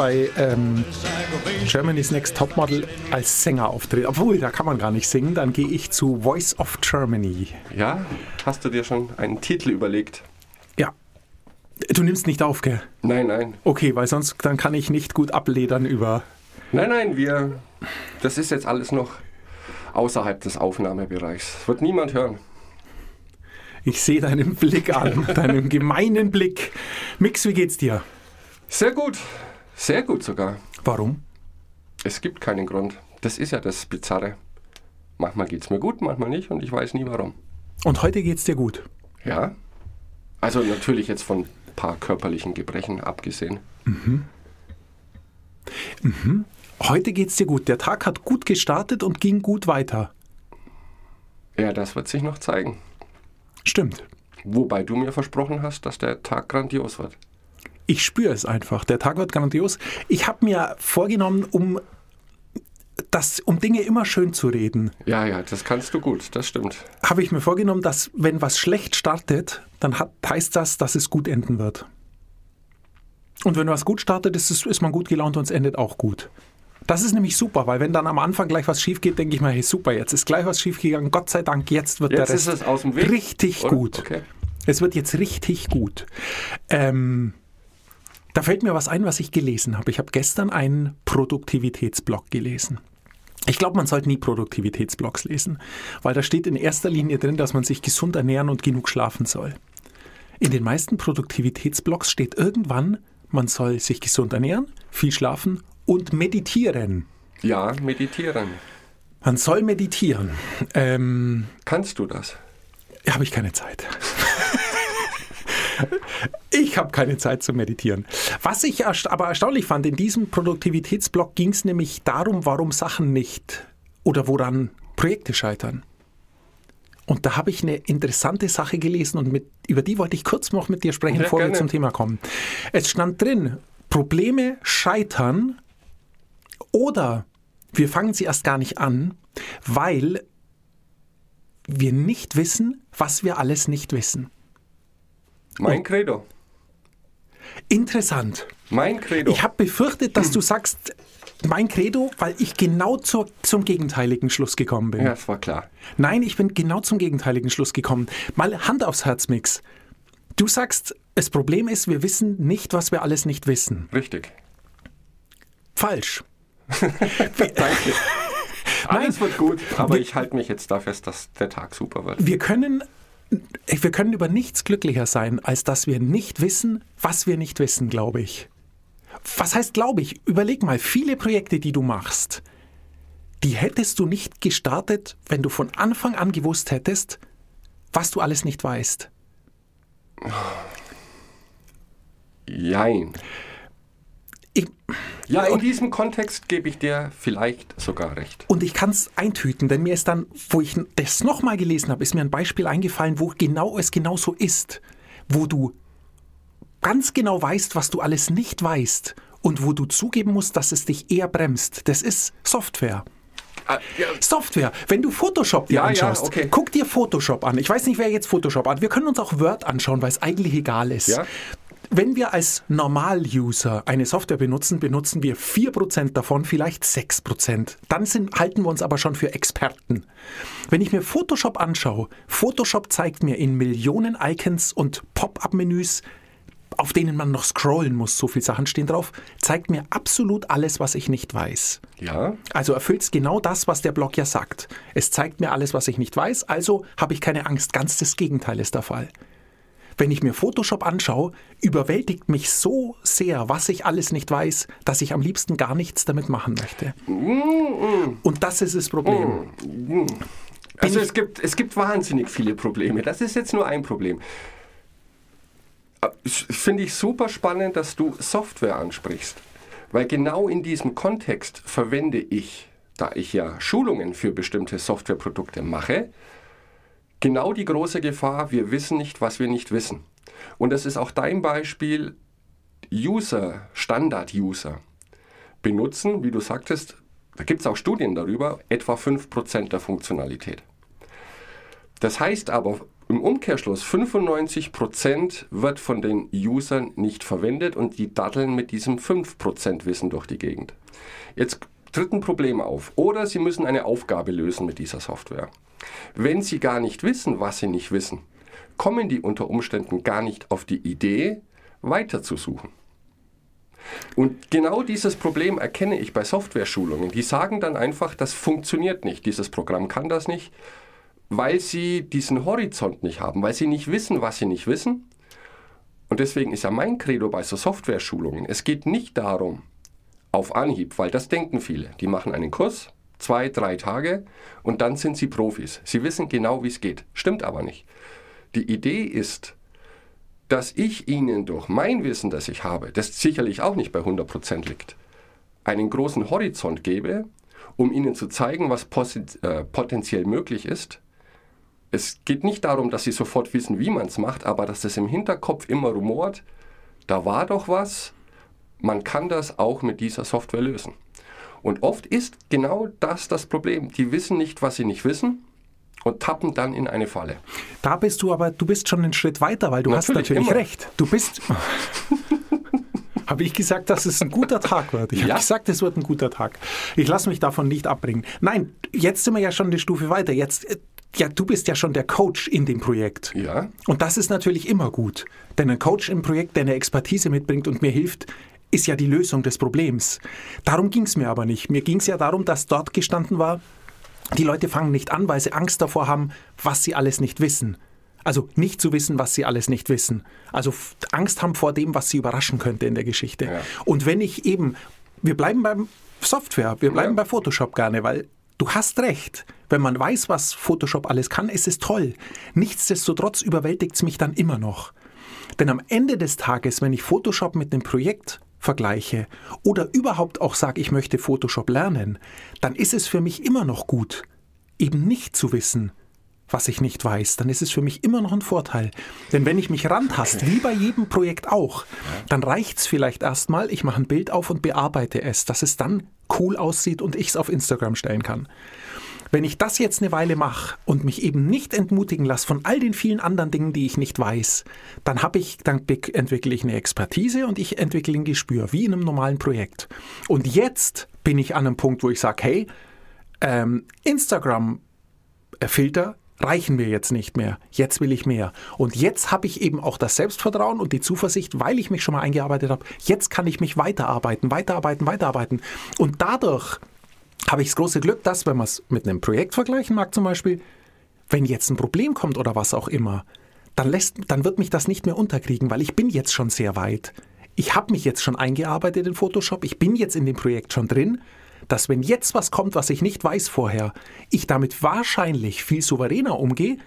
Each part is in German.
bei ähm, Germany's Next Topmodel als Sänger auftritt. Obwohl, da kann man gar nicht singen. Dann gehe ich zu Voice of Germany. Ja, hast du dir schon einen Titel überlegt? Ja. Du nimmst nicht auf, gell? Nein, nein. Okay, weil sonst dann kann ich nicht gut abledern über. Nein, nein, wir. Das ist jetzt alles noch außerhalb des Aufnahmebereichs. Das wird niemand hören. Ich sehe deinen Blick an, deinen gemeinen Blick. Mix, wie geht's dir? Sehr gut. Sehr gut sogar. Warum? Es gibt keinen Grund. Das ist ja das Bizarre. Manchmal geht's mir gut, manchmal nicht und ich weiß nie warum. Und heute geht's dir gut. Ja? Also natürlich jetzt von ein paar körperlichen Gebrechen abgesehen. Heute geht's dir gut. Der Tag hat gut gestartet und ging gut weiter. Ja, das wird sich noch zeigen. Stimmt. Wobei du mir versprochen hast, dass der Tag grandios wird. Ich spüre es einfach. Der Tag wird grandios. Ich habe mir vorgenommen, um das, um Dinge immer schön zu reden, Ja, ja, das kannst du gut, das stimmt. habe ich mir vorgenommen, dass wenn was schlecht startet, dann hat, heißt das, dass es gut enden wird. Und wenn was gut startet, ist, es, ist man gut gelaunt und es endet auch gut. Das ist nämlich super, weil wenn dann am Anfang gleich was schief geht, denke ich mir, hey super, jetzt ist gleich was schief gegangen, Gott sei Dank, jetzt wird Jetzt der ist Rest es aus dem Weg. richtig oder? gut. Okay. Es wird jetzt richtig gut. Ähm, da fällt mir was ein, was ich gelesen habe. Ich habe gestern einen Produktivitätsblog gelesen. Ich glaube, man sollte nie Produktivitätsblogs lesen, weil da steht in erster Linie drin, dass man sich gesund ernähren und genug schlafen soll. In den meisten Produktivitätsblogs steht irgendwann, man soll sich gesund ernähren, viel schlafen und meditieren. Ja, meditieren. Man soll meditieren. Ähm, Kannst du das? habe ich keine Zeit. Ich habe keine Zeit zu meditieren. Was ich aber erstaunlich fand, in diesem Produktivitätsblock ging es nämlich darum, warum Sachen nicht oder woran Projekte scheitern. Und da habe ich eine interessante Sache gelesen und mit, über die wollte ich kurz noch mit dir sprechen, Ja, bevor wir gerne. zum Thema kommen. Es stand drin, Probleme scheitern oder wir fangen sie erst gar nicht an, weil wir nicht wissen, was wir alles nicht wissen. Mein Credo. Interessant. Mein Credo. Ich habe befürchtet, dass du sagst, mein Credo, weil ich genau zur, zum gegenteiligen Schluss gekommen bin. ja, das war klar. Nein, ich bin genau zum gegenteiligen Schluss gekommen. Mal Hand aufs Herz, Mix. Du sagst, das Problem ist, wir wissen nicht, was wir alles nicht wissen. Richtig. Falsch. Danke. Alles wird gut, aber ich halte mich jetzt da fest, dass der Tag super wird. Wir können, wir können über nichts glücklicher sein, als dass wir nicht wissen, was wir nicht wissen, glaube ich. Was heißt, glaube ich? Überleg mal, viele Projekte, die du machst, die hättest du nicht gestartet, wenn du von Anfang an gewusst hättest, was du alles nicht weißt. Jein. Ja, in diesem Kontext gebe ich dir vielleicht sogar recht. und ich kann es eintüten, denn mir ist dann, wo ich das nochmal gelesen habe, ist mir ein Beispiel eingefallen, wo genau es genau so ist, wo du ganz genau weißt, was du alles nicht weißt und wo du zugeben musst, dass es dich eher bremst. Das ist Software. Ah, ja, Software. Wenn du Photoshop dir Ja, ja, anschaust, okay. guck dir Photoshop an. Ich weiß nicht, wer jetzt Photoshop an. Wir können uns auch Word anschauen, weil es eigentlich egal ist. Wenn wir als Normal-User eine Software benutzen, benutzen wir 4% davon, vielleicht 6%. Dann sind, halten wir uns aber schon für Experten. Wenn ich mir Photoshop anschaue, Photoshop zeigt mir in Millionen Icons und Pop-up-Menüs, auf denen man noch scrollen muss, so viele Sachen stehen drauf, zeigt mir absolut alles, was ich nicht weiß. ja, Also erfüllt es genau das, was der Blog ja sagt. Es zeigt mir alles, was ich nicht weiß, also habe ich keine Angst. Ganz das Gegenteil ist der Fall. Wenn ich mir Photoshop anschaue, überwältigt mich so sehr, was ich alles nicht weiß, dass ich am liebsten gar nichts damit machen möchte. Und das ist das Problem. Also es gibt, es gibt wahnsinnig viele Probleme. Das ist jetzt nur ein Problem. Ich- Finde ich super spannend, dass du Software ansprichst. Weil genau in diesem Kontext verwende ich, da ich ja Schulungen für bestimmte Softwareprodukte mache, genau die große Gefahr, wir wissen nicht, was wir nicht wissen. Und das ist auch dein Beispiel, User, Standard-User benutzen, wie du sagtest, da gibt es auch Studien darüber, etwa 5% der Funktionalität. Das heißt aber, im Umkehrschluss 95% wird von den Usern nicht verwendet und die datteln mit diesem 5% Wissen durch die Gegend. Jetzt tritt ein Problem auf. Oder Sie müssen eine Aufgabe lösen mit dieser Software. Wenn Sie gar nicht wissen, was Sie nicht wissen, kommen die unter Umständen gar nicht auf die Idee, weiterzusuchen. Und genau dieses Problem erkenne ich bei Software-Schulungen. Die sagen dann einfach, das funktioniert nicht, dieses Programm kann das nicht, weil sie diesen Horizont nicht haben, weil sie nicht wissen, was sie nicht wissen. Und deswegen ist ja mein Credo bei so Software-Schulungen, es geht nicht darum, auf Anhieb, weil das denken viele. Die machen einen Kurs, zwei, drei Tage und dann sind sie Profis. Sie wissen genau, wie es geht. Stimmt aber nicht. Die Idee ist, dass ich ihnen durch mein Wissen, das ich habe, das sicherlich auch nicht bei 100% liegt, einen großen Horizont gebe, um ihnen zu zeigen, was äh, potenziell möglich ist. Es geht nicht darum, dass sie sofort wissen, wie man es macht, aber dass das im Hinterkopf immer rumort, da war doch was, man kann das auch mit dieser Software lösen. Und oft ist genau das das Problem. Die wissen nicht, was sie nicht wissen und tappen dann in eine Falle. Da bist du aber, du bist schon einen Schritt weiter, weil du natürlich, hast natürlich immer. recht. Du bist. habe ich gesagt, dass es ein guter Tag wird. Ich ja. habe gesagt, es wird ein guter Tag. Ich lasse mich davon nicht abbringen. Nein, jetzt sind wir ja schon eine Stufe weiter. Jetzt, ja, du bist ja schon der Coach in dem Projekt. Ja. Und das ist natürlich immer gut. Denn ein Coach im Projekt, der eine Expertise mitbringt und mir hilft, ist ja die Lösung des Problems. Darum ging es mir aber nicht. Mir ging es ja darum, dass dort gestanden war, die Leute fangen nicht an, weil sie Angst davor haben, was sie alles nicht wissen. Also nicht zu wissen, was sie alles nicht wissen. Also Angst haben vor dem, was sie überraschen könnte in der Geschichte. Ja. Und wenn ich eben, wir bleiben beim Software, wir bleiben ja. bei Photoshop gerne, weil du hast recht. Wenn man weiß, was Photoshop alles kann, ist es toll. Nichtsdestotrotz überwältigt es mich dann immer noch. Denn am Ende des Tages, wenn ich Photoshop mit einem Projekt vergleiche oder überhaupt auch sage, ich möchte Photoshop lernen, dann ist es für mich immer noch gut, eben nicht zu wissen, was ich nicht weiß, dann ist es für mich immer noch ein Vorteil. Denn wenn ich mich rantaste, wie bei jedem Projekt auch, dann reicht es vielleicht erstmal, ich mache ein Bild auf und bearbeite es, dass es dann cool aussieht und ich es auf Instagram stellen kann. Wenn ich das jetzt eine Weile mache und mich eben nicht entmutigen lasse von all den vielen anderen Dingen, die ich nicht weiß, dann habe ich, dann entwickle ich eine Expertise und ich entwickle ein Gespür, wie in einem normalen Projekt. Und jetzt bin ich an einem Punkt, wo ich sage, hey, ähm, Instagram-Filter reichen mir jetzt nicht mehr. Jetzt will ich mehr. Und jetzt habe ich eben auch das Selbstvertrauen und die Zuversicht, weil ich mich schon mal eingearbeitet habe. Jetzt kann ich mich weiterarbeiten, weiterarbeiten, weiterarbeiten. Und dadurch habe ich das große Glück, dass, wenn man es mit einem Projekt vergleichen mag zum Beispiel, wenn jetzt ein Problem kommt oder was auch immer, dann, lässt, dann wird mich das nicht mehr unterkriegen, weil ich bin jetzt schon sehr weit. Ich habe mich jetzt schon eingearbeitet in Photoshop, ich bin jetzt in dem Projekt schon drin, dass wenn jetzt was kommt, was ich nicht weiß vorher, ich damit wahrscheinlich viel souveräner umgehe,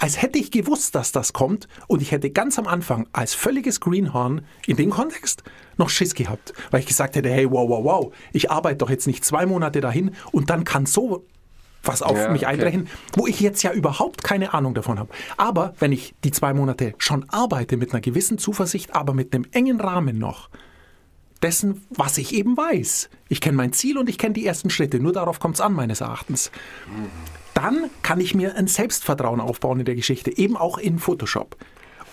als hätte ich gewusst, dass das kommt und ich hätte ganz am Anfang als völliges Greenhorn in dem Kontext noch Schiss gehabt, weil ich gesagt hätte, hey, wow, wow, wow, ich arbeite doch jetzt nicht zwei Monate dahin und dann kann so was auf ja, mich einbrechen, okay. wo ich jetzt ja überhaupt keine Ahnung davon habe. Aber wenn ich die zwei Monate schon arbeite mit einer gewissen Zuversicht, aber mit einem engen Rahmen noch, dessen, was ich eben weiß. Ich kenne mein Ziel und ich kenne die ersten Schritte. Nur darauf kommt es an, meines Erachtens. Mhm dann kann ich mir ein Selbstvertrauen aufbauen in der Geschichte, eben auch in Photoshop.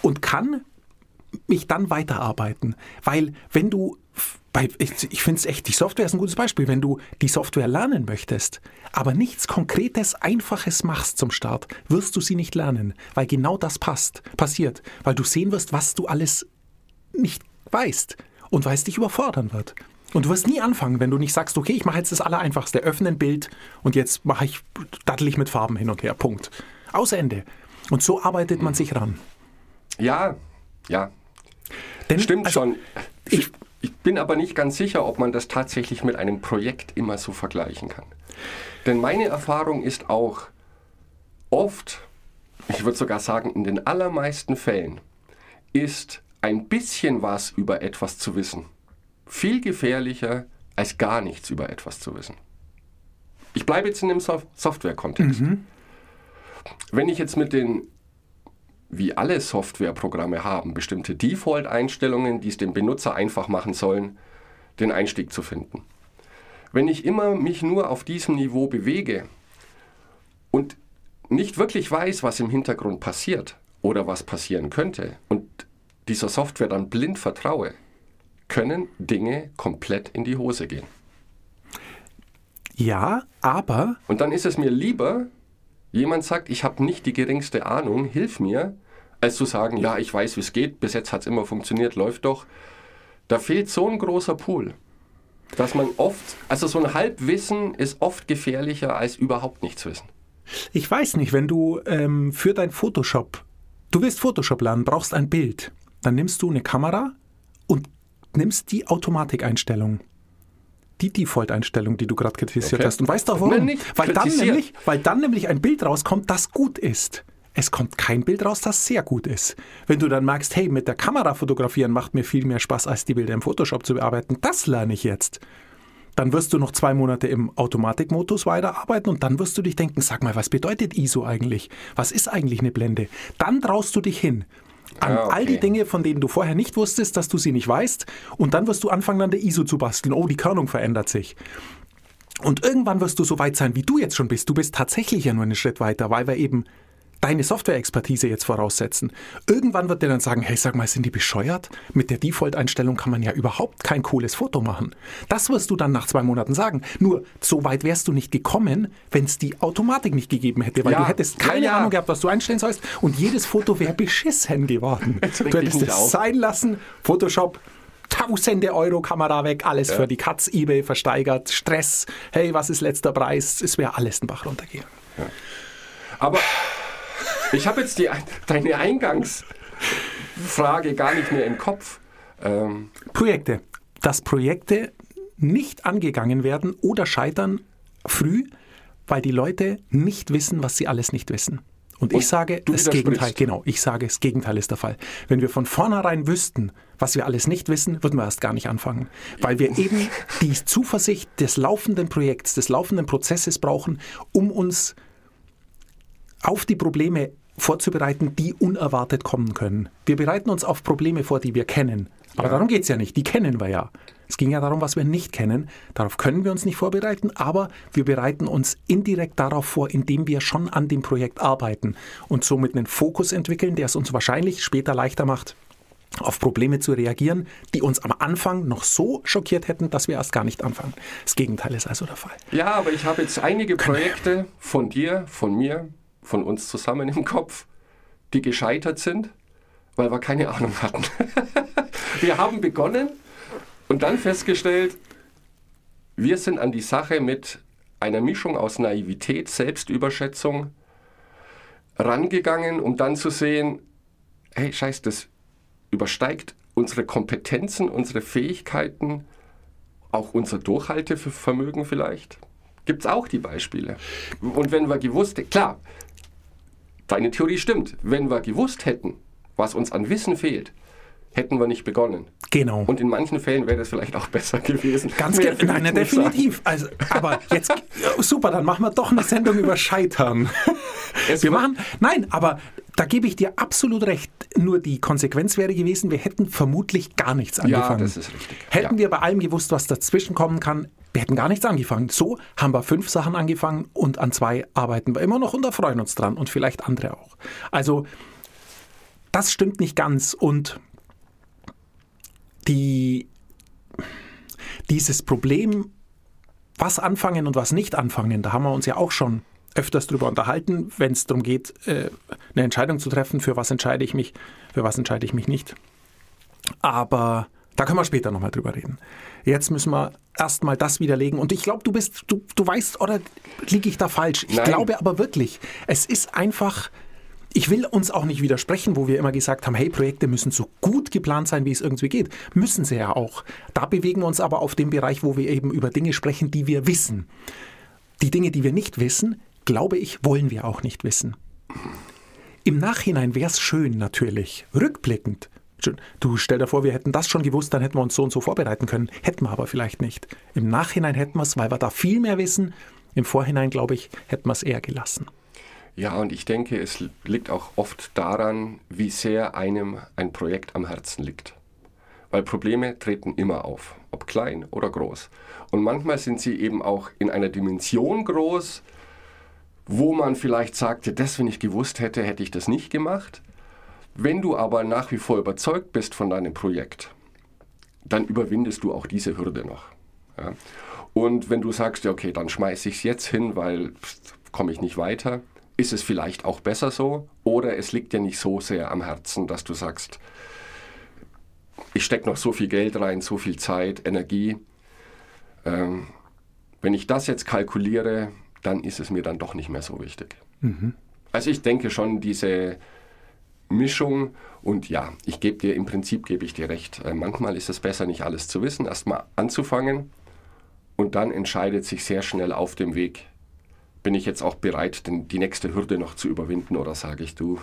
Und kann mich dann weiterarbeiten. Weil wenn du, ich finde es echt, die Software ist ein gutes Beispiel, wenn du die Software lernen möchtest, aber nichts Konkretes, Einfaches machst zum Start, wirst du sie nicht lernen, weil genau das passt, passiert, weil du sehen wirst, was du alles nicht weißt und weil es dich überfordern wird. Und du wirst nie anfangen, wenn du nicht sagst, okay, ich mache jetzt das Allereinfachste, öffne ein Bild und jetzt mache ich, dattel ich mit Farben hin und her. Punkt. Aus Ende. Und so arbeitet man sich ran. Ja, ja. Denn, Stimmt also, schon. Ich, ich bin aber nicht ganz sicher, ob man das tatsächlich mit einem Projekt immer so vergleichen kann. Denn meine Erfahrung ist auch, oft, ich würde sogar sagen, in den allermeisten Fällen, ist ein bisschen was über etwas zu wissen viel gefährlicher, als gar nichts über etwas zu wissen. Ich bleibe jetzt in dem Sof Software-Kontext. Mhm. Wenn ich jetzt mit den, wie alle Softwareprogramme haben, bestimmte Default-Einstellungen, die es dem Benutzer einfach machen sollen, den Einstieg zu finden. Wenn ich immer mich nur auf diesem Niveau bewege und nicht wirklich weiß, was im Hintergrund passiert oder was passieren könnte und dieser Software dann blind vertraue, können Dinge komplett in die Hose gehen. Ja, aber. Und dann ist es mir lieber, jemand sagt, ich habe nicht die geringste Ahnung, hilf mir, als zu sagen, ja, ich weiß, wie es geht, bis jetzt hat es immer funktioniert, läuft doch. Da fehlt so ein großer Pool, dass man oft, also so ein Halbwissen ist oft gefährlicher als überhaupt nichts wissen. Ich weiß nicht, wenn du ähm, für dein Photoshop, du willst Photoshop lernen, brauchst ein Bild, dann nimmst du eine Kamera nimmst die Automatikeinstellung. Die Default-Einstellung, die du gerade kritisiert Okay. hast. Und weißt du auch warum? Nein, nicht weil, dann nämlich, weil dann nämlich ein Bild rauskommt, das gut ist. Es kommt kein Bild raus, das sehr gut ist. Wenn du dann merkst, hey, mit der Kamera fotografieren macht mir viel mehr Spaß, als die Bilder im Photoshop zu bearbeiten, das lerne ich jetzt. Dann wirst du noch zwei Monate im Automatikmodus weiterarbeiten und dann wirst du dich denken, sag mal, was bedeutet ISO eigentlich? Was ist eigentlich eine Blende? Dann traust du dich hin an Ah, okay. all die Dinge, von denen du vorher nicht wusstest, dass du sie nicht weißt und dann wirst du anfangen, an der ISO zu basteln. Oh, die Körnung verändert sich. Und irgendwann wirst du so weit sein, wie du jetzt schon bist. Du bist tatsächlich ja nur einen Schritt weiter, weil wir eben deine Software-Expertise jetzt voraussetzen. Irgendwann wird der dann sagen, hey, sag mal, sind die bescheuert? Mit der Default-Einstellung kann man ja überhaupt kein cooles Foto machen. Das wirst du dann nach zwei Monaten sagen. Nur, so weit wärst du nicht gekommen, wenn es die Automatik nicht gegeben hätte, weil Ja, du hättest keine ja, ja. Ahnung gehabt, was du einstellen sollst und jedes Foto wäre beschissen geworden. Du hättest es auf. sein lassen, Photoshop, Tausende Euro Kamera weg, alles für die Katz, Ebay versteigert, Stress, hey, was ist letzter Preis? Es wäre alles den Bach runtergehen. Aber ich habe jetzt die, deine Eingangsfrage gar nicht mehr im Kopf. Ähm, Projekte. Dass Projekte nicht angegangen werden oder scheitern früh, weil die Leute nicht wissen, was sie alles nicht wissen. Und, Und ich sage, das. Gegenteil, genau, ich sage, das Gegenteil ist der Fall. Wenn wir von vornherein wüssten, was wir alles nicht wissen, würden wir erst gar nicht anfangen. Weil wir eben die Zuversicht des laufenden Projekts, des laufenden Prozesses brauchen, um uns auf die Probleme vorzubereiten, die unerwartet kommen können. Wir bereiten uns auf Probleme vor, die wir kennen. Aber darum geht es ja nicht, die kennen wir ja. Es ging ja darum, was wir nicht kennen. Darauf können wir uns nicht vorbereiten, aber wir bereiten uns indirekt darauf vor, indem wir schon an dem Projekt arbeiten und somit einen Fokus entwickeln, der es uns wahrscheinlich später leichter macht, auf Probleme zu reagieren, die uns am Anfang noch so schockiert hätten, dass wir erst gar nicht anfangen. Das Gegenteil ist also der Fall. ja, aber ich habe jetzt einige Projekte von dir, von mir, von uns zusammen im Kopf, die gescheitert sind, weil wir keine Ahnung hatten. wir haben begonnen und dann festgestellt, wir sind an die Sache mit einer Mischung aus Naivität, Selbstüberschätzung rangegangen, um dann zu sehen, hey, scheiß, das übersteigt unsere Kompetenzen, unsere Fähigkeiten, auch unser Durchhaltevermögen vielleicht. Gibt es auch die Beispiele. Und wenn wir gewusst, klar, deine Theorie stimmt, wenn wir gewusst hätten, was uns an Wissen fehlt, hätten wir nicht begonnen. Genau. Und in manchen Fällen wäre das vielleicht auch besser gewesen. Ganz genau. Nein, nein, definitiv. Also, aber jetzt, ja, super, dann machen wir doch eine Sendung über Scheitern. Es Wir machen, nein, aber da gebe ich dir absolut recht. Nur die Konsequenz wäre gewesen, wir hätten vermutlich gar nichts angefangen. das ist richtig. Hätten Ja. wir bei allem gewusst, was dazwischen kommen kann, wir hätten gar nichts angefangen. So haben wir fünf Sachen angefangen und an zwei arbeiten wir immer noch und da freuen uns dran und vielleicht andere auch. Also, das stimmt nicht ganz und die, dieses Problem, was anfangen und was nicht anfangen, da haben wir uns ja auch schon öfters drüber unterhalten, wenn es darum geht, äh, eine Entscheidung zu treffen, für was entscheide ich mich, für was entscheide ich mich nicht. Aber da können wir später nochmal drüber reden. Jetzt müssen wir erstmal das widerlegen. Und ich glaube, du bist, du, du weißt, oder liege ich da falsch? Ich Nein. glaube aber wirklich, es ist einfach, ich will uns auch nicht widersprechen, wo wir immer gesagt haben, hey, Projekte müssen so gut geplant sein, wie es irgendwie geht. Müssen sie ja auch. Da bewegen wir uns aber auf dem Bereich, wo wir eben über Dinge sprechen, die wir wissen. Die Dinge, die wir nicht wissen, glaube ich, wollen wir auch nicht wissen. Im Nachhinein wäre es schön, natürlich. Rückblickend. Du stell dir vor, wir hätten das schon gewusst, dann hätten wir uns so und so vorbereiten können. Hätten wir aber vielleicht nicht. Im Nachhinein hätten wir es, weil wir da viel mehr wissen. Im Vorhinein, glaube ich, hätten wir es eher gelassen. Ja, und ich denke, es liegt auch oft daran, wie sehr einem ein Projekt am Herzen liegt. Weil Probleme treten immer auf, ob klein oder groß. Und manchmal sind sie eben auch in einer Dimension groß, wo man vielleicht sagte, das, wenn ich gewusst hätte, hätte ich das nicht gemacht. Wenn du aber nach wie vor überzeugt bist von deinem Projekt, dann überwindest du auch diese Hürde noch. Ja. Und wenn du sagst, ja, okay, dann schmeiße ich es jetzt hin, weil komme ich nicht weiter, ist es vielleicht auch besser so. Oder es liegt dir nicht so sehr am Herzen, dass du sagst, ich stecke noch so viel Geld rein, so viel Zeit, Energie. Ähm, wenn ich das jetzt kalkuliere, dann ist es mir dann doch nicht mehr so wichtig. Mhm. Also ich denke schon, diese Mischung und ja, ich gebe dir im Prinzip gebe ich dir recht. Äh, manchmal ist es besser, nicht alles zu wissen, erstmal anzufangen und dann entscheidet sich sehr schnell auf dem Weg, bin ich jetzt auch bereit, die nächste Hürde noch zu überwinden oder sage ich, du,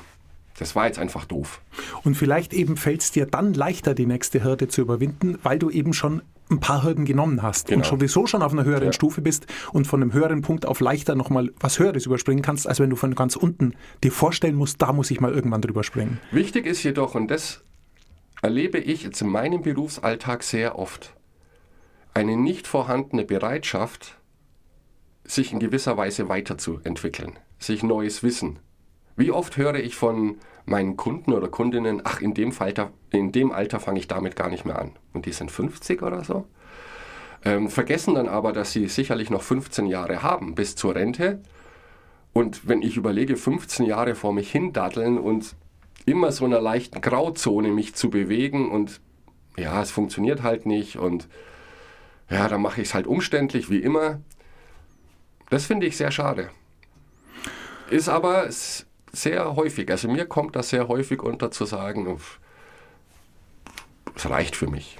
das war jetzt einfach doof. Und vielleicht eben fällt es dir dann leichter, die nächste Hürde zu überwinden, weil du eben schon ein paar Hürden genommen hast genau. und sowieso schon auf einer höheren ja. Stufe bist und von einem höheren Punkt auf leichter nochmal was Höheres überspringen kannst, als wenn du von ganz unten dir vorstellen musst, da muss ich mal irgendwann drüber springen. Wichtig ist jedoch, und das erlebe ich jetzt in meinem Berufsalltag sehr oft, eine nicht vorhandene Bereitschaft, sich in gewisser Weise weiterzuentwickeln, sich neues Wissen. Wie oft höre ich von meinen Kunden oder Kundinnen, ach, in dem, Alter, in dem Alter fange ich damit gar nicht mehr an. Und die sind 50 oder so. Ähm, vergessen dann aber, dass sie sicherlich noch 15 Jahre haben bis zur Rente. Und wenn ich überlege, 15 Jahre vor mich hindaddeln und immer so einer leichten Grauzone mich zu bewegen und ja, es funktioniert halt nicht und ja, dann mache ich es halt umständlich wie immer. Das finde ich sehr schade. Ist aber sehr häufig, also mir kommt das sehr häufig unter zu sagen, es reicht für mich.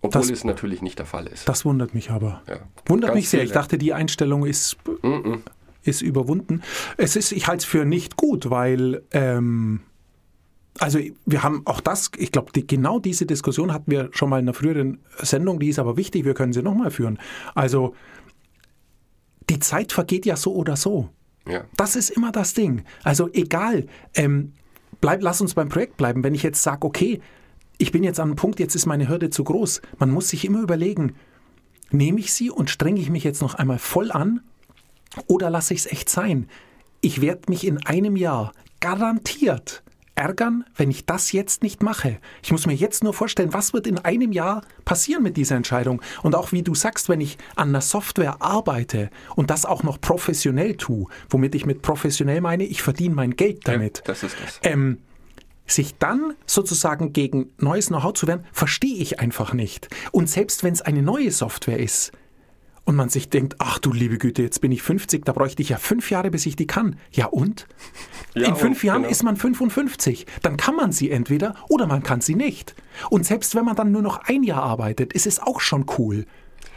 Obwohl das, es natürlich nicht der Fall ist. Das wundert mich aber. Ja, wundert mich sehr. Viele. Ich dachte, die Einstellung ist, mm -mm. ist überwunden. Es ist, ich halte es für nicht gut, weil ähm, also wir haben auch das, ich glaube, die, genau diese Diskussion hatten wir schon mal in einer früheren Sendung, die ist aber wichtig, wir können sie nochmal führen. Also die Zeit vergeht ja so oder so. Das ist immer das Ding. Also egal, ähm, bleib, lass uns beim Projekt bleiben. Wenn ich jetzt sage, okay, ich bin jetzt an einem Punkt, jetzt ist meine Hürde zu groß. Man muss sich immer überlegen, nehme ich sie und strenge ich mich jetzt noch einmal voll an oder lasse ich es echt sein? Ich werde mich in einem Jahr garantiert ärgern, wenn ich das jetzt nicht mache. Ich muss mir jetzt nur vorstellen, was wird in einem Jahr passieren mit dieser Entscheidung. Und auch wie du sagst, wenn ich an einer Software arbeite und das auch noch professionell tue, womit ich mit professionell meine, ich verdiene mein Geld damit. Ja, das ist das. Ähm, sich dann sozusagen gegen neues Know-how zu wehren, verstehe ich einfach nicht. Und selbst wenn es eine neue Software ist, und man sich denkt, ach du liebe Güte, jetzt bin ich 50, da bräuchte ich ja fünf Jahre, bis ich die kann. Ja und? Ja, In fünf und, Jahren genau. ist man 55. Dann kann man sie entweder oder man kann sie nicht. Und selbst wenn man dann nur noch ein Jahr arbeitet, ist es auch schon cool.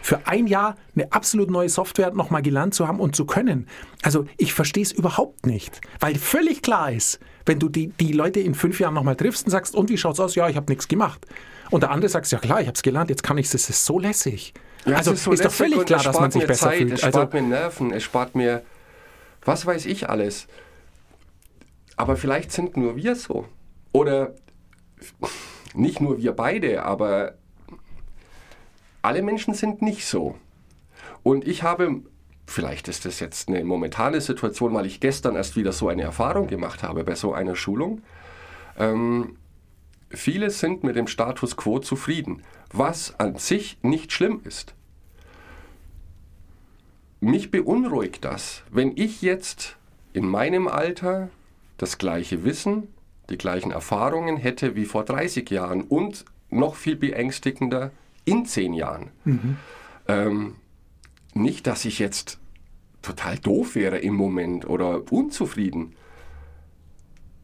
Für ein Jahr eine absolut neue Software nochmal gelernt zu haben und zu können. Also ich verstehe es überhaupt nicht. Weil völlig klar ist, wenn du die, die Leute in fünf Jahren nochmal triffst und sagst, und wie schaut's aus? Ja, ich habe nichts gemacht. Und der andere sagt, ja klar, ich habe es gelernt, jetzt kann ich es, es ist so lässig. Ja, also ist, so ist doch völlig klar, dass man sich besser Zeit, fühlt. Es also, spart mir Nerven, es spart mir, was weiß ich alles. Aber vielleicht sind nur wir so. Oder nicht nur wir beide, aber alle Menschen sind nicht so. Und ich habe, vielleicht ist das jetzt eine momentane Situation, weil ich gestern erst wieder so eine Erfahrung gemacht habe bei so einer Schulung. Ähm, viele sind mit dem Status quo zufrieden, was an sich nicht schlimm ist mich beunruhigt das, wenn ich jetzt in meinem Alter das gleiche Wissen, die gleichen Erfahrungen hätte wie vor 30 Jahren und noch viel beängstigender in 10 Jahren. Mhm. Ähm, nicht, dass ich jetzt total doof wäre im Moment oder unzufrieden.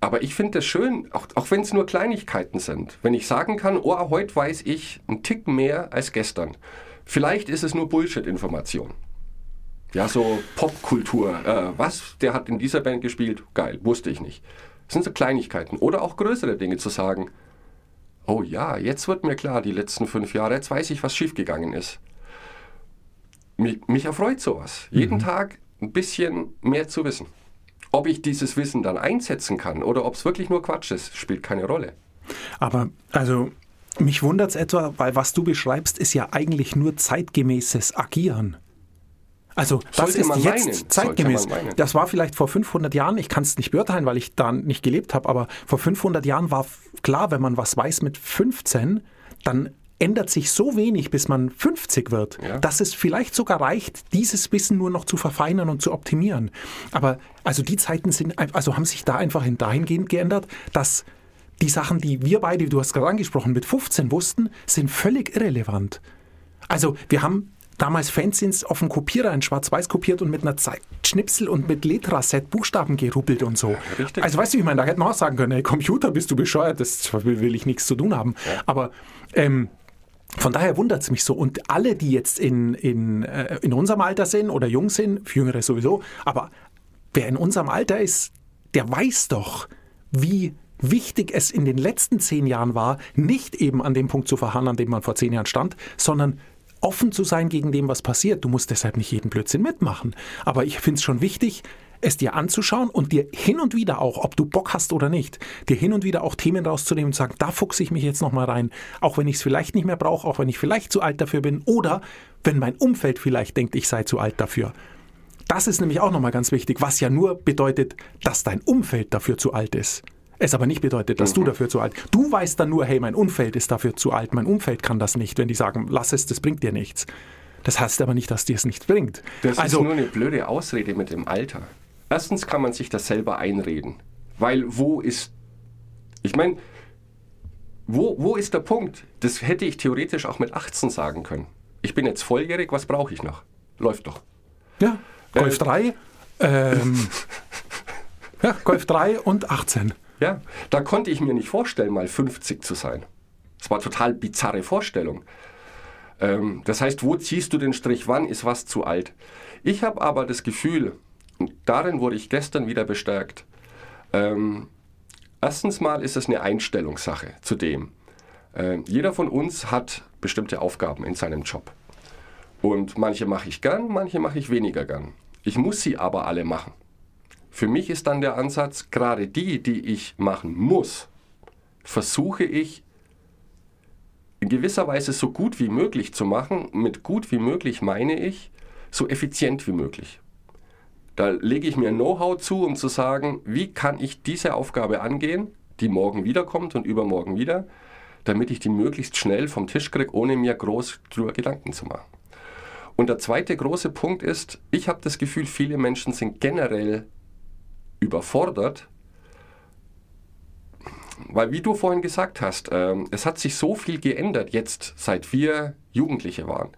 Aber ich finde es schön, auch, auch wenn es nur Kleinigkeiten sind, wenn ich sagen kann, oh, heute weiß ich einen Tick mehr als gestern. Vielleicht ist es nur Bullshit-Information. Ja, so Popkultur. Äh, was? Der hat in dieser Band gespielt? Geil, wusste ich nicht. Das sind so Kleinigkeiten. Oder auch größere Dinge zu sagen. Oh ja, jetzt wird mir klar, die letzten fünf Jahre, jetzt weiß ich, was schiefgegangen ist. Mich, mich erfreut sowas. Mhm. Jeden Tag ein bisschen mehr zu wissen. Ob ich dieses Wissen dann einsetzen kann oder ob es wirklich nur Quatsch ist, spielt keine Rolle. Aber also mich wundert es etwa, weil was du beschreibst, ist ja eigentlich nur zeitgemäßes Agieren. Also das Sollte ist man jetzt meinen. zeitgemäß. Das war vielleicht vor 500 Jahren, ich kann es nicht beurteilen, weil ich da nicht gelebt habe, aber vor 500 Jahren war klar, wenn man was weiß mit 15, dann ändert sich so wenig, bis man 50 wird, Ja. dass es vielleicht sogar reicht, dieses Wissen nur noch zu verfeinern und zu optimieren. Aber also die Zeiten sind, also haben sich da einfach in dahingehend geändert, dass die Sachen, die wir beide, du hast gerade angesprochen, mit 15 wussten, sind völlig irrelevant. Also wir haben damals Fanzines auf dem Kopierer in Schwarz-Weiß kopiert und mit einer Zeit Schnipsel und mit Letraset Buchstaben gerubbelt und so. richtig. Also weißt du, ich meine, da hätte man auch sagen können, hey, Computer, bist du bescheuert, das will, ich nichts zu tun haben. Aber ähm, von daher wundert es mich so. Und alle, die jetzt in, in, äh, in unserem Alter sind oder jung sind, für Jüngere sowieso, aber wer in unserem Alter ist, der weiß doch, wie wichtig es in den letzten zehn Jahren war, nicht eben an dem Punkt zu verharren, an dem man vor zehn Jahren stand, sondern offen zu sein gegen dem, was passiert. Du musst deshalb nicht jeden Blödsinn mitmachen. Aber ich finde es schon wichtig, es dir anzuschauen und dir hin und wieder auch, ob du Bock hast oder nicht, dir hin und wieder auch Themen rauszunehmen und sagen, da fuchse ich mich jetzt nochmal rein, auch wenn ich es vielleicht nicht mehr brauche, auch wenn ich vielleicht zu alt dafür bin oder wenn mein Umfeld vielleicht denkt, ich sei zu alt dafür. Das ist nämlich auch nochmal ganz wichtig, was ja nur bedeutet, dass dein Umfeld dafür zu alt ist. Es aber nicht bedeutet, dass du dafür zu alt. Du weißt dann nur, hey, mein Umfeld ist dafür zu alt, mein Umfeld kann das nicht, wenn die sagen, lass es, das bringt dir nichts. Das heißt aber nicht, dass dir es nichts bringt. Das also, ist nur eine blöde Ausrede mit dem Alter. Erstens kann man sich das selber einreden. Weil wo ist. Ich meine, wo, wo ist der Punkt? Das hätte ich theoretisch auch mit 18 sagen können. Ich bin jetzt volljährig, was brauche ich noch? Läuft doch. ja, Golf Äh, 3, ähm, ja, Golf 3 und 18. Ja, da konnte ich mir nicht vorstellen, mal 50 zu sein. Das war total bizarre Vorstellung. Ähm, das heißt, wo ziehst du den Strich? Wann ist was zu alt? Ich habe aber das Gefühl, und darin wurde ich gestern wieder bestärkt, ähm, erstens mal ist es eine Einstellungssache zu dem. Ähm, jeder von uns hat bestimmte Aufgaben in seinem Job. Und manche mache ich gern, manche mache ich weniger gern. Ich muss sie aber alle machen. Für mich ist dann der Ansatz, gerade die, die ich machen muss, versuche ich in gewisser Weise so gut wie möglich zu machen. Mit gut wie möglich meine ich so effizient wie möglich. Da lege ich mir Know-how zu, um zu sagen, wie kann ich diese Aufgabe angehen, die morgen wiederkommt und übermorgen wieder, damit ich die möglichst schnell vom Tisch kriege, ohne mir groß drüber Gedanken zu machen. Und der zweite große Punkt ist, ich habe das Gefühl, viele Menschen sind generell überfordert, weil wie du vorhin gesagt hast, ähm, es hat sich so viel geändert jetzt, seit wir Jugendliche waren.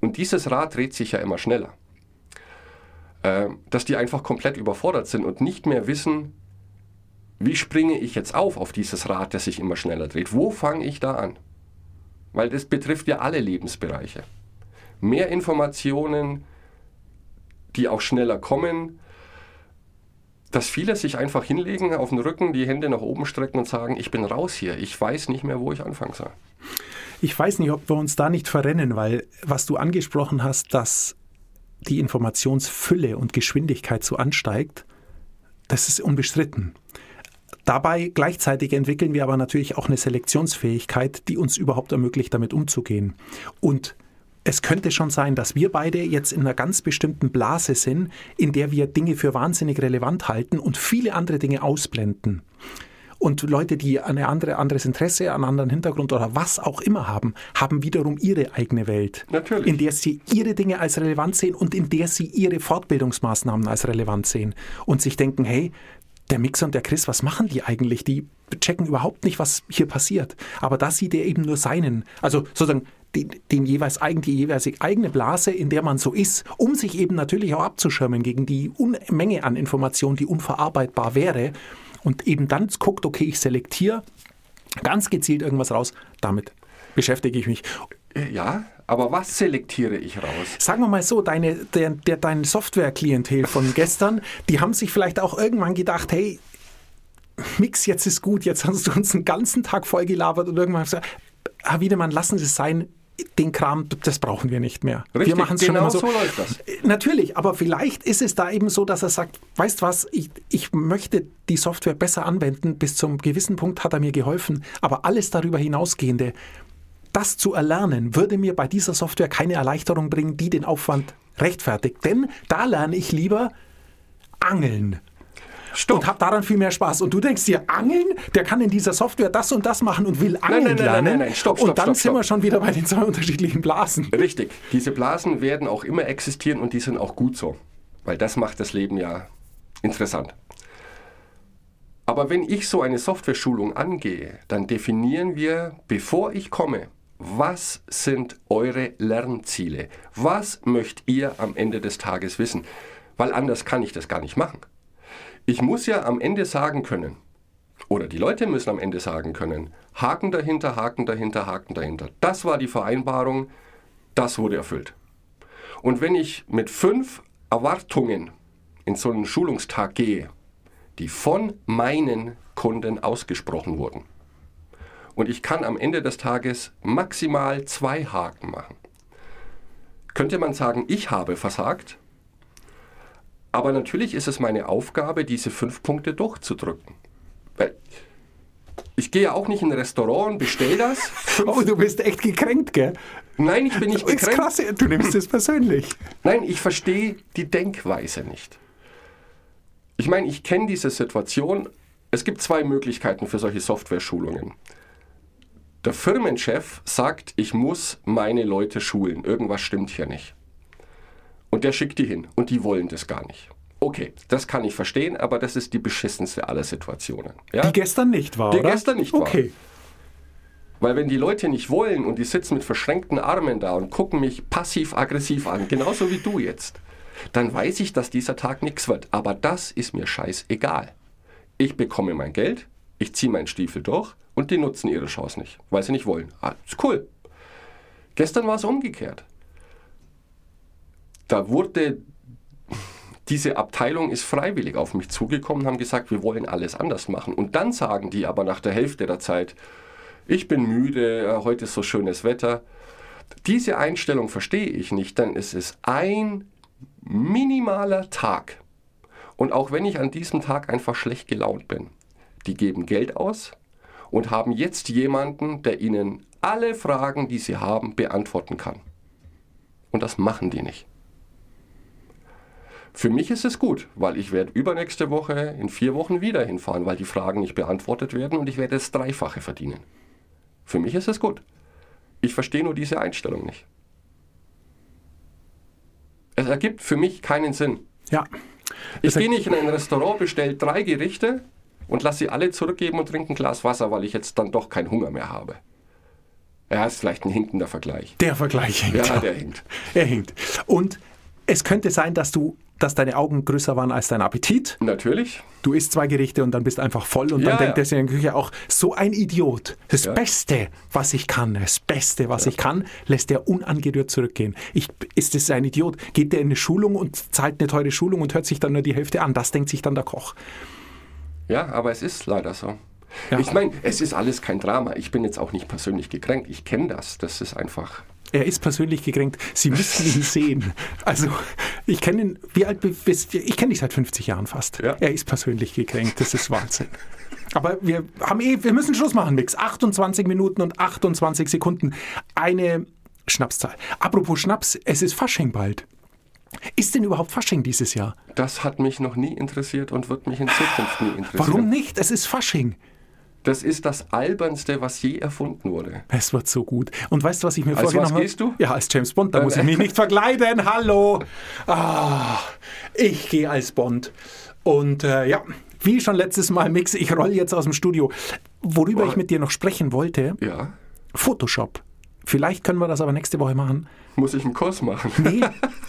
Und dieses Rad dreht sich ja immer schneller. Ähm, dass die einfach komplett überfordert sind und nicht mehr wissen, wie springe ich jetzt auf auf dieses Rad, das sich immer schneller dreht? Wo fange ich da an? Weil das betrifft ja alle Lebensbereiche. Mehr Informationen, die auch schneller kommen, dass viele sich einfach hinlegen, auf den Rücken, die Hände nach oben strecken und sagen, ich bin raus hier, ich weiß nicht mehr, wo ich anfangen soll. Ich weiß nicht, ob wir uns da nicht verrennen, weil was du angesprochen hast, dass die Informationsfülle und Geschwindigkeit so ansteigt, das ist unbestritten. Dabei gleichzeitig entwickeln wir aber natürlich auch eine Selektionsfähigkeit, die uns überhaupt ermöglicht, damit umzugehen. Und es könnte schon sein, dass wir beide jetzt in einer ganz bestimmten Blase sind, in der wir Dinge für wahnsinnig relevant halten und viele andere Dinge ausblenden. Und Leute, die ein andere, anderes Interesse, einen anderen Hintergrund oder was auch immer haben, haben wiederum ihre eigene Welt. Natürlich. In der sie ihre Dinge als relevant sehen und in der sie ihre Fortbildungsmaßnahmen als relevant sehen. Und sich denken, hey, der Mixer und der Chris, was machen die eigentlich? Die checken überhaupt nicht, was hier passiert. Aber da sieht er eben nur seinen, also sozusagen den, den jeweils eigen, die jeweils eigene Blase, in der man so ist, um sich eben natürlich auch abzuschirmen gegen die Unmenge an Informationen, die unverarbeitbar wäre. Und eben dann guckt, okay, ich selektiere ganz gezielt irgendwas raus. Damit beschäftige ich mich. Ja, aber was selektiere ich raus? Sagen wir mal so, deine, der, der, dein Software-Klientel von gestern, die haben sich vielleicht auch irgendwann gedacht, hey, Mix, jetzt ist gut, jetzt hast du uns den ganzen Tag vollgelabert und irgendwann gesagt, Herr Wiedemann, lassen Sie es sein, den Kram, das brauchen wir nicht mehr. Richtig, wir machen es genau schon immer so. so läuft das. Natürlich, aber vielleicht ist es da eben so, dass er sagt, weißt was, ich, ich möchte die Software besser anwenden, bis zum gewissen Punkt hat er mir geholfen, aber alles darüber hinausgehende, das zu erlernen, würde mir bei dieser Software keine Erleichterung bringen, die den Aufwand rechtfertigt, denn da lerne ich lieber angeln. Stopp. Und habe daran viel mehr Spaß. Und du denkst dir, Angeln, der kann in dieser Software das und das machen und will Angeln nein, nein, lernen. nein, nein, stopp, stopp, und dann stopp, sind wir schon wieder bei den zwei unterschiedlichen Blasen. Richtig. Diese Blasen werden auch immer existieren und die sind auch gut so. Weil das macht das Leben ja interessant. Aber wenn ich so eine Software-Schulung angehe, dann definieren wir, bevor ich komme, was sind eure Lernziele? Was möchtet ihr am Ende des Tages wissen? Weil anders kann ich das gar nicht machen. Ich muss ja am Ende sagen können, oder die Leute müssen am Ende sagen können, Haken dahinter, Haken dahinter, Haken dahinter. Das war die Vereinbarung, das wurde erfüllt. Und wenn ich mit fünf Erwartungen in so einen Schulungstag gehe, die von meinen Kunden ausgesprochen wurden, und ich kann am Ende des Tages maximal zwei Haken machen, könnte man sagen, ich habe versagt, aber natürlich ist es meine Aufgabe, diese fünf Punkte durchzudrücken. Weil ich gehe ja auch nicht in ein Restaurant und bestell das. Fünf- Oh, du bist echt gekränkt, gell? Nein, ich bin nicht Das ist gekränkt. krass, du nimmst es persönlich. Nein, ich verstehe die Denkweise nicht. Ich meine, ich kenne diese Situation. Es gibt zwei Möglichkeiten für solche Software-Schulungen. Der Firmenchef sagt, ich muss meine Leute schulen. Irgendwas stimmt hier nicht. Und der schickt die hin. Und die wollen das gar nicht. Okay, das kann ich verstehen, aber das ist die beschissenste aller Situationen. Ja? Die gestern nicht war, Die oder? gestern nicht war. Okay. Weil wenn die Leute nicht wollen und die sitzen mit verschränkten Armen da und gucken mich passiv-aggressiv an, genauso wie du jetzt, dann weiß ich, dass dieser Tag nichts wird. Aber das ist mir scheißegal. Ich bekomme mein Geld, ich ziehe meinen Stiefel durch und die nutzen ihre Chance nicht, weil sie nicht wollen. Ah, ist cool. Gestern war es umgekehrt. Da wurde diese Abteilung ist freiwillig auf mich zugekommen, haben gesagt, wir wollen alles anders machen. Und dann sagen die aber nach der Hälfte der Zeit, ich bin müde, äh, heute ist so schönes Wetter. Diese Einstellung verstehe ich nicht, denn es ist ein minimaler Tag. Und auch wenn ich an diesem Tag einfach schlecht gelaunt bin, die geben Geld aus und haben jetzt jemanden, der ihnen alle Fragen, die sie haben, beantworten kann. Und das machen die nicht. Für mich ist es gut, weil ich werde übernächste Woche in vier Wochen wieder hinfahren, weil die Fragen nicht beantwortet werden und ich werde das Dreifache verdienen. Für mich ist es gut. Ich verstehe nur diese Einstellung nicht. Es ergibt für mich keinen Sinn. Ja. Ich gehe nicht in ein Restaurant, bestelle drei Gerichte und lasse sie alle zurückgeben und trinke ein Glas Wasser, weil ich jetzt dann doch keinen Hunger mehr habe. Ja, ist vielleicht ein hinkender Vergleich. Der Vergleich hinkt. Ja, der hinkt. Er hinkt. Und es könnte sein, dass du, dass deine Augen größer waren als dein Appetit. Natürlich. Du isst zwei Gerichte und dann bist einfach voll und Ja, dann denkt ja. er sich in der Küche auch, so ein Idiot. Das Ja. Beste, was ich kann, das Beste, was ich kann, lässt er unangerührt zurückgehen. Ich, ist das ein Idiot? Geht der in eine Schulung und zahlt eine teure Schulung und hört sich dann nur die Hälfte an? Das denkt sich dann der Koch. Ja, aber es ist leider so. Ja. Ich meine, es ist alles kein Drama. Ich bin jetzt auch nicht persönlich gekränkt. Ich kenne das. Das ist einfach. Er ist persönlich gekränkt. Sie müssen ihn sehen. Also, ich kenne ihn, wie alt bist Ich kenne dich seit 50 Jahren fast. Ja. Er ist persönlich gekränkt. Das ist Wahnsinn. Aber wir haben eh, wir müssen Schluss machen, Mix. 28 Minuten und 28 Sekunden. Eine Schnapszahl. Apropos Schnaps, es ist Fasching bald. Ist denn überhaupt Fasching dieses Jahr? Das hat mich noch nie interessiert und wird mich in Zukunft nie interessieren. Warum nicht? Es ist Fasching. Das ist das Albernste, was je erfunden wurde. Es wird so gut. Und weißt du, was ich mir Als vorgenommen habe? gehst du? Ja, als James Bond. Da muss ich mich nicht verkleiden. Hallo. Ah, ich gehe als Bond. Und äh, ja, wie schon letztes Mal, Mix, ich roll jetzt aus dem Studio. Worüber ich mit dir noch sprechen wollte, Ja. Photoshop. Vielleicht können wir das aber nächste Woche machen. Muss ich einen Kurs machen? Nee.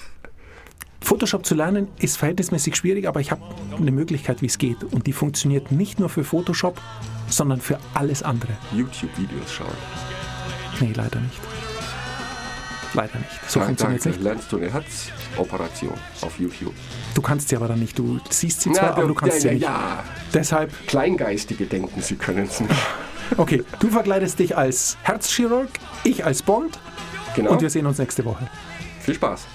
Photoshop zu lernen ist verhältnismäßig schwierig, aber ich habe eine Möglichkeit, wie es geht. Und die funktioniert nicht nur für Photoshop, sondern für alles andere. YouTube-Videos schauen. Nee, leider nicht. Leider nicht. So funktioniert es nicht. Lernst du eine Herzoperation auf YouTube? Du kannst sie aber dann nicht. Du siehst sie zwar, aber du kannst ja, sie ja, nicht. ja. Deshalb, Kleingeistige denken, sie können es nicht. okay, du verkleidest dich als Herzchirurg, ich als Bond Genau. und wir sehen uns nächste Woche. Viel Spaß.